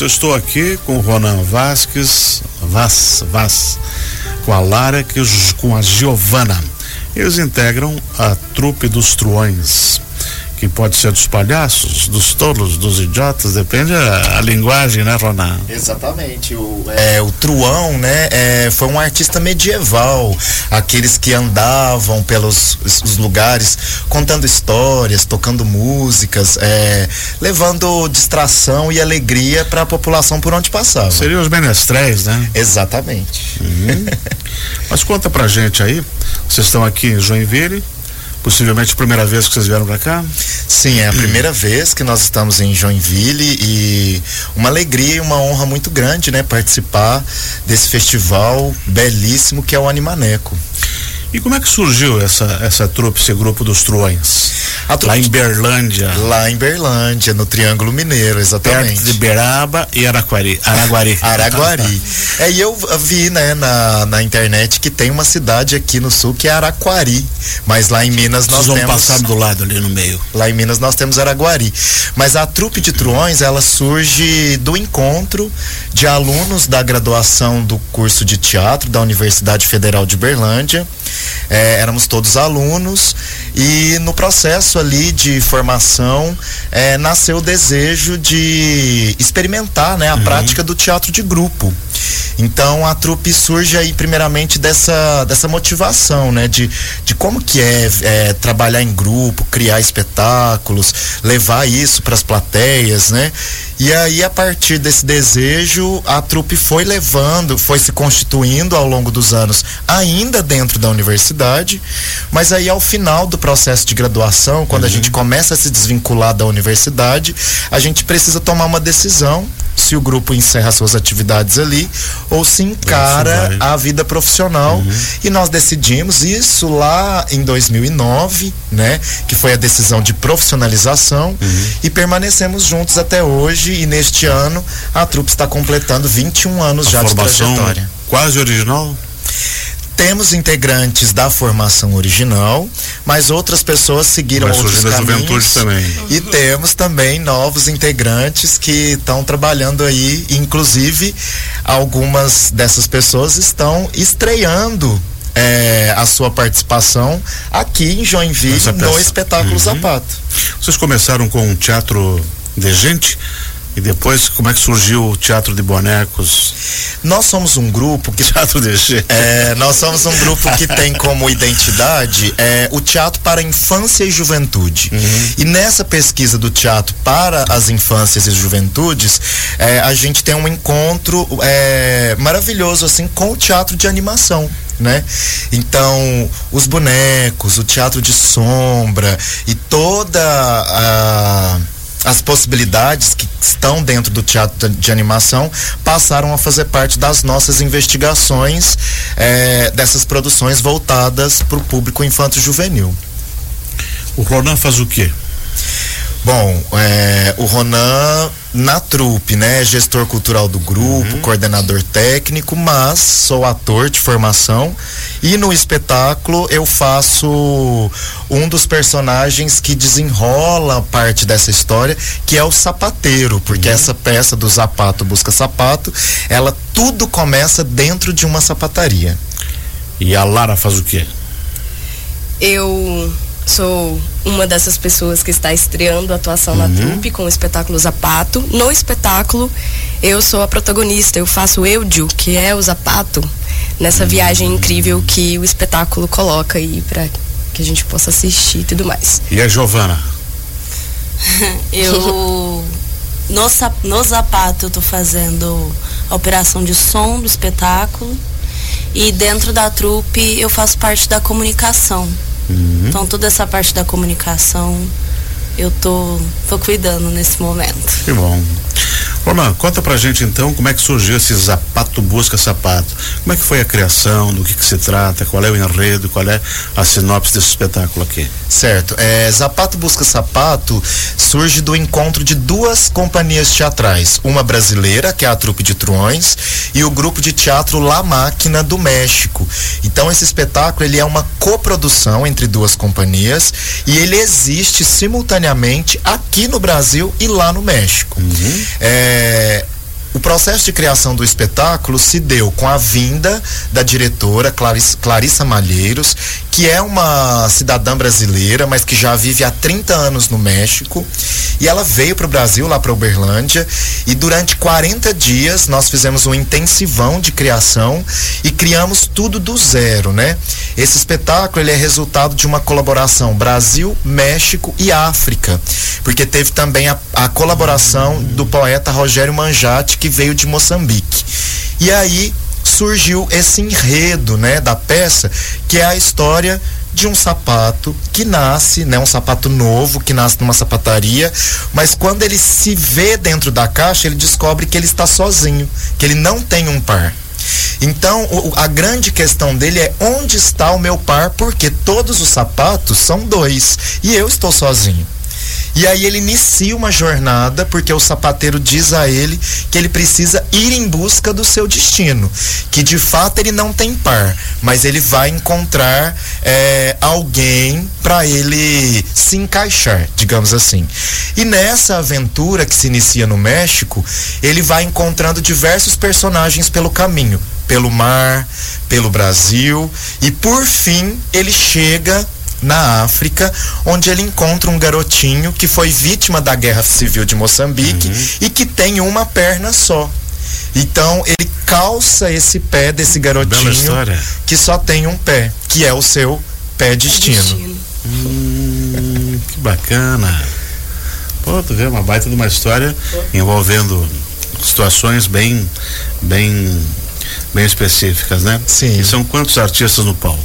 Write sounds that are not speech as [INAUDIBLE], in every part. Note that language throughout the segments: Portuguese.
Eu estou aqui com o Ronan Vasques, Vaz, Vaz, com a Lara, com a Giovana. Eles integram a trupe dos truões que pode ser dos palhaços, dos tolos, dos idiotas, depende a, a linguagem, né, Ronan? Exatamente. O, é, o Truão, né, é, foi um artista medieval, aqueles que andavam pelos os lugares contando histórias, tocando músicas, é, levando distração e alegria para a população por onde passava. Seriam os menestréis, né? Exatamente. Uhum. [LAUGHS] Mas conta pra gente aí, vocês estão aqui em Joinville, Possivelmente a primeira vez que vocês vieram para cá? Sim, é a primeira vez que nós estamos em Joinville e uma alegria e uma honra muito grande, né, participar desse festival belíssimo que é o Animaneco. E como é que surgiu essa, essa trupe, esse grupo dos truões? Trupe lá em Berlândia. Lá em Berlândia, no Triângulo Mineiro, exatamente. Perto de Beraba e Araquari. Araguari. [LAUGHS] Araguari. é, e eu vi, né, na, na internet que tem uma cidade aqui no sul que é Araquari. Mas lá em Minas nós Vocês vão temos. passar do lado ali no meio. Lá em Minas nós temos Araguari. Mas a trupe de truões, ela surge do encontro de alunos da graduação do curso de teatro da Universidade Federal de Berlândia é, éramos todos alunos e no processo ali de formação é, nasceu o desejo de experimentar né, a uhum. prática do teatro de grupo. Então a trupe surge aí primeiramente dessa, dessa motivação, né? De, de como que é, é trabalhar em grupo, criar espetáculos, levar isso para as plateias, né? E aí, a partir desse desejo, a trupe foi levando, foi se constituindo ao longo dos anos, ainda dentro da universidade, mas aí ao final do processo de graduação, quando uhum. a gente começa a se desvincular da universidade, a gente precisa tomar uma decisão se o grupo encerra suas atividades ali ou se encara a vida profissional uhum. e nós decidimos isso lá em 2009, né, que foi a decisão de profissionalização uhum. e permanecemos juntos até hoje e neste ano a trupe está completando 21 anos a já de trajetória. Quase original? Temos integrantes da formação original, mas outras pessoas seguiram Vai outros caminhos. também. E temos também novos integrantes que estão trabalhando aí, inclusive algumas dessas pessoas estão estreando é, a sua participação aqui em Joinville no espetáculo uhum. Zapato. Vocês começaram com um teatro de gente? E depois, como é que surgiu o Teatro de Bonecos? Nós somos um grupo que. [LAUGHS] Teatro de é, Nós somos um grupo que tem como identidade é, o teatro para infância e juventude. Uhum. E nessa pesquisa do teatro para as infâncias e juventudes, é, a gente tem um encontro é, maravilhoso assim com o teatro de animação. Né? Então, os bonecos, o teatro de sombra e toda a as possibilidades que estão dentro do teatro de animação passaram a fazer parte das nossas investigações é, dessas produções voltadas para o público infanto-juvenil. O Ronan faz o quê? Bom, é, o Ronan na trupe, né? Gestor cultural do grupo, uhum. coordenador técnico, mas sou ator de formação e no espetáculo eu faço um dos personagens que desenrola parte dessa história, que é o sapateiro, porque uhum. essa peça do Zapato Busca Sapato, ela tudo começa dentro de uma sapataria. E a Lara faz o quê? Eu sou uma dessas pessoas que está estreando a atuação uhum. na trupe com o espetáculo Zapato. No espetáculo, eu sou a protagonista, eu faço Eudio, que é o Zapato, nessa viagem incrível que o espetáculo coloca aí para que a gente possa assistir e tudo mais. E a Giovana? [LAUGHS] eu no, no Zapato eu tô fazendo a operação de som do espetáculo e dentro da trupe eu faço parte da comunicação. Uhum. Então toda essa parte da comunicação eu tô, tô cuidando nesse momento. Que bom. Ronan, conta pra gente então como é que surgiu esse Zapato Busca Sapato. Como é que foi a criação, do que, que se trata, qual é o enredo, qual é a sinopse desse espetáculo aqui? Certo. É, Zapato Busca Sapato surge do encontro de duas companhias teatrais. Uma brasileira, que é a Trupe de Truões, e o grupo de teatro La Máquina do México. Então esse espetáculo ele é uma coprodução entre duas companhias e ele existe simultaneamente aqui no Brasil e lá no México. Uhum. É, processo de criação do espetáculo se deu com a vinda da diretora Clarissa, Clarissa Malheiros, que é uma cidadã brasileira, mas que já vive há 30 anos no México. E ela veio para o Brasil, lá para Uberlândia, e durante 40 dias nós fizemos um intensivão de criação e criamos tudo do zero, né? Esse espetáculo ele é resultado de uma colaboração Brasil, México e África, porque teve também a, a colaboração do poeta Rogério Manjate, que veio de Moçambique. E aí surgiu esse enredo, né, da peça, que é a história de um sapato que nasce, né, um sapato novo que nasce numa sapataria, mas quando ele se vê dentro da caixa, ele descobre que ele está sozinho, que ele não tem um par. Então, a grande questão dele é onde está o meu par, porque todos os sapatos são dois e eu estou sozinho. E aí ele inicia uma jornada, porque o sapateiro diz a ele que ele precisa ir em busca do seu destino. Que de fato ele não tem par, mas ele vai encontrar é, alguém para ele se encaixar, digamos assim. E nessa aventura que se inicia no México, ele vai encontrando diversos personagens pelo caminho pelo mar, pelo Brasil e por fim ele chega na África, onde ele encontra um garotinho que foi vítima da guerra civil de Moçambique uhum. e que tem uma perna só. Então ele calça esse pé desse garotinho que só tem um pé, que é o seu pé destino. destino. Hum, que bacana. Pô, tu vê uma baita de uma história envolvendo situações bem, bem, bem específicas, né? Sim. E são quantos artistas no palco?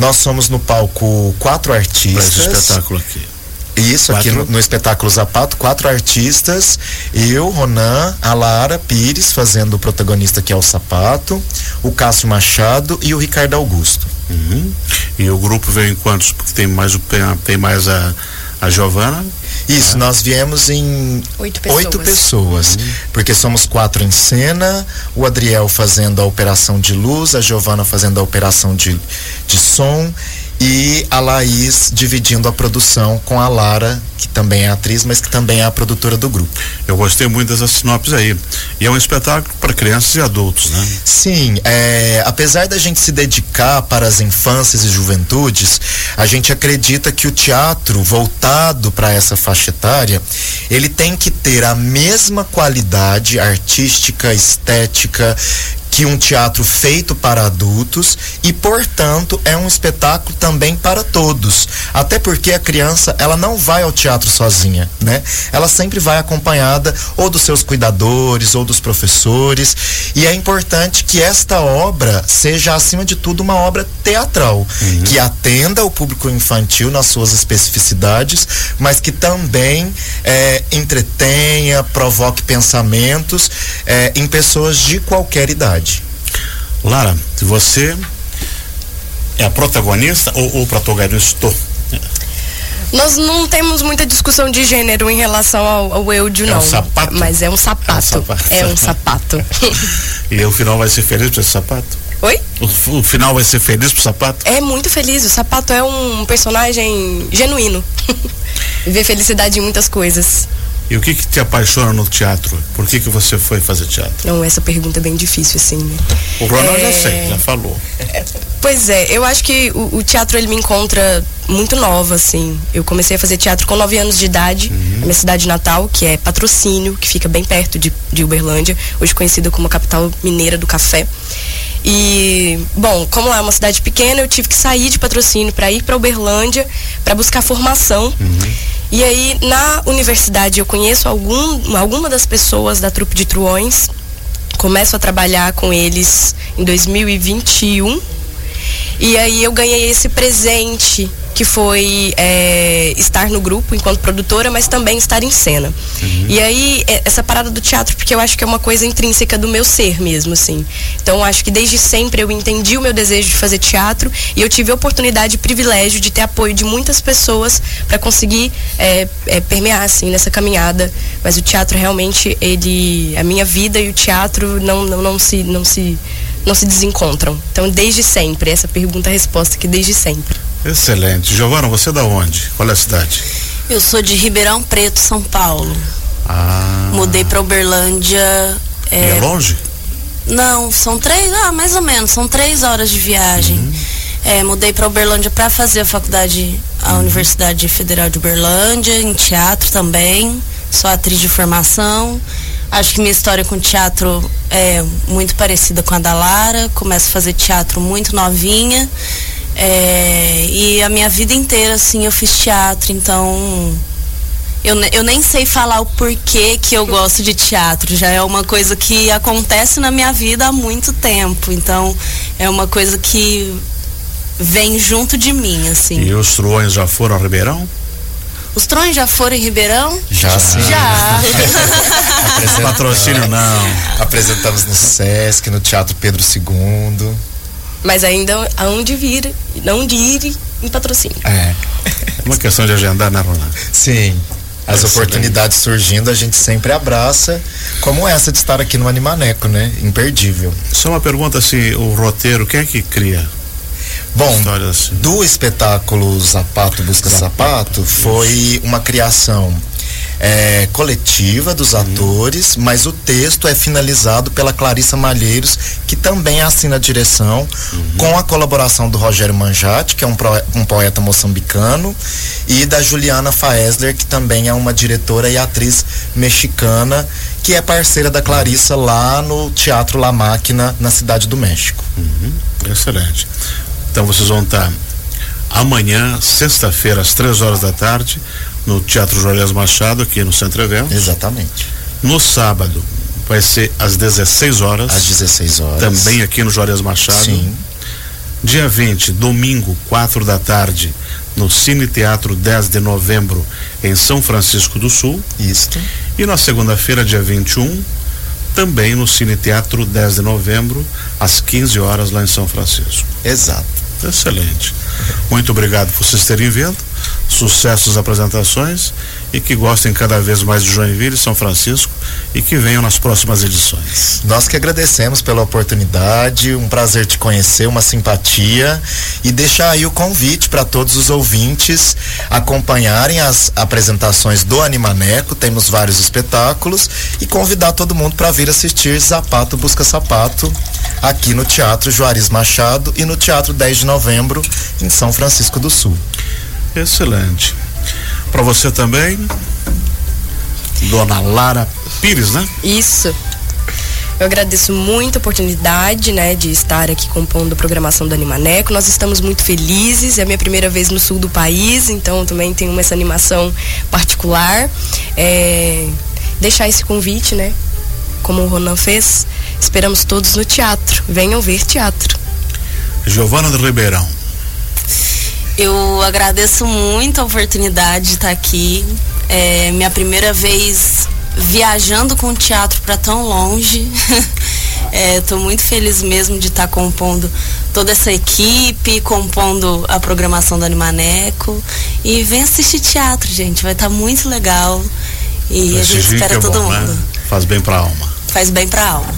Nós somos no palco quatro artistas. Para esse espetáculo aqui. Isso, quatro. aqui no, no, espetáculo Zapato, quatro artistas. Eu, Ronan, a Lara Pires, fazendo o protagonista que é o Sapato, o Cássio Machado e o Ricardo Augusto. Uhum. E o grupo veio em quantos? Porque tem mais, o, tem mais a, a Giovana isso, nós viemos em oito pessoas, oito pessoas uhum. porque somos quatro em cena, o Adriel fazendo a operação de luz, a Giovana fazendo a operação de, de som e a Laís dividindo a produção com a Lara, que também é atriz, mas que também é a produtora do grupo. Eu gostei muito dessas sinopses aí. E é um espetáculo para crianças e adultos, né? Sim, é, apesar da gente se dedicar para as infâncias e juventudes, a gente acredita que o teatro voltado para essa faixa etária, ele tem que ter a mesma qualidade artística, estética, que um teatro feito para adultos e, portanto, é um espetáculo também para todos. Até porque a criança, ela não vai ao teatro sozinha, né? Ela sempre vai acompanhada ou dos seus cuidadores ou dos professores, e é importante que esta obra seja acima de tudo uma obra teatral, uhum. que atenda o público infantil nas suas especificidades, mas que também é, entretenha, provoque pensamentos é, em pessoas de qualquer idade. Lara, você é a protagonista ou o protagonista? Nós não temos muita discussão de gênero em relação ao, ao Eudio, é não. Um sapato? Mas é um sapato. É um sapato. É um sapato. e o final vai ser feliz para esse sapato? Oi? O, o, final vai ser feliz pro sapato? É muito feliz. O sapato é um personagem genuíno. [LAUGHS] Vê felicidade em muitas coisas. E o que, que te apaixona no teatro? Por que, que você foi fazer teatro? Não, essa pergunta é bem difícil, assim. Né? O Ronald é... já sei, já falou. Pois é, eu acho que o, o, teatro ele me encontra muito nova, assim. Eu comecei a fazer teatro com 9 anos de idade, uhum. na minha cidade natal, que é Patrocínio, que fica bem perto de, de Uberlândia, hoje conhecida como a capital mineira do café. E, bom, como lá é uma cidade pequena, eu tive que sair de patrocínio para ir para Uberlândia para buscar formação. Uhum. E aí, na universidade, eu conheço algum, alguma das pessoas da trupe de Truões. Começo a trabalhar com eles em 2021. E aí eu ganhei esse presente que foi é, estar no grupo enquanto produtora, mas também estar em cena. Uhum. E aí, é, essa parada do teatro, porque eu acho que é uma coisa intrínseca do meu ser mesmo, assim. Então, acho que desde sempre eu entendi o meu desejo de fazer teatro e eu tive a oportunidade e privilégio de ter apoio de muitas pessoas para conseguir é, é, permear, assim, nessa caminhada. Mas o teatro realmente, ele. A minha vida e o teatro não, não, não se. Não se não se desencontram. Então, desde sempre, essa pergunta-resposta que desde sempre. Excelente. Giovana, você é da onde? Qual é a cidade? Eu sou de Ribeirão Preto, São Paulo. Ah. Mudei para Uberlândia É, é longe? Não, são três, ah, mais ou menos, são três horas de viagem. Uhum. É, mudei para Uberlândia para fazer a faculdade, a uhum. Universidade Federal de Uberlândia, em teatro também. Sou atriz de formação. Acho que minha história com teatro é muito parecida com a da Lara. Começo a fazer teatro muito novinha. É, e a minha vida inteira, assim, eu fiz teatro, então eu, eu nem sei falar o porquê que eu gosto de teatro. Já é uma coisa que acontece na minha vida há muito tempo. Então, é uma coisa que vem junto de mim, assim. E os truões já foram a Ribeirão? Os trões já foram em Ribeirão? Já, sim. Já. [LAUGHS] Patrocínio não. Apresentamos no Sesc, no Teatro Pedro II. Mas ainda aonde vir, não de ir em patrocínio. É. é uma questão de agendar, né, Ronaldo? Sim. As oportunidades surgindo, a gente sempre abraça, como essa de estar aqui no Animaneco, né? Imperdível. Só uma pergunta assim, o roteiro, quem é que cria? Bom, assim? do espetáculo Zapato Busca Zapato, foi uma criação é, coletiva dos uhum. atores, mas o texto é finalizado pela Clarissa Malheiros, que também assina a direção, uhum. com a colaboração do Rogério Manjati, que é um, pro, um poeta moçambicano, e da Juliana Faesler, que também é uma diretora e atriz mexicana, que é parceira da Clarissa lá no Teatro La Máquina, na Cidade do México. Uhum. Excelente. Então vocês vão estar amanhã, sexta-feira, às três horas da tarde, no Teatro Juarez Machado, aqui no Centro Evento. Exatamente. No sábado, vai ser às 16 horas. Às 16 horas. Também aqui no Juarez Machado. Sim. Dia 20, domingo, 4 da tarde, no Cine Teatro 10 de novembro, em São Francisco do Sul. Isto. E na segunda-feira, dia 21, também no Cine Teatro 10 de novembro, às 15 horas, lá em São Francisco. Exato. Excelente. Muito obrigado por vocês terem vindo sucessos apresentações e que gostem cada vez mais de Joinville e São Francisco e que venham nas próximas edições. Nós que agradecemos pela oportunidade, um prazer te conhecer, uma simpatia e deixar aí o convite para todos os ouvintes acompanharem as apresentações do Animaneco, temos vários espetáculos e convidar todo mundo para vir assistir Zapato Busca Sapato aqui no Teatro Juarez Machado e no Teatro 10 de Novembro em São Francisco do Sul. Excelente. Para você também, Dona Lara Pires, né? Isso. Eu agradeço muito a oportunidade, né, de estar aqui compondo a programação do Animaneco. Nós estamos muito felizes, é a minha primeira vez no sul do país, então também tenho essa animação particular. É, deixar esse convite, né, como o Ronan fez, esperamos todos no teatro. Venham ver teatro. Giovana do Ribeirão. Eu agradeço muito a oportunidade de estar aqui. É minha primeira vez viajando com o teatro para tão longe. Estou [LAUGHS] é, muito feliz mesmo de estar compondo toda essa equipe, compondo a programação do Animaneco. E vem assistir teatro, gente. Vai estar muito legal. E a gente espera é todo bom, né? mundo. Né? Faz bem para a alma. Faz bem para a alma.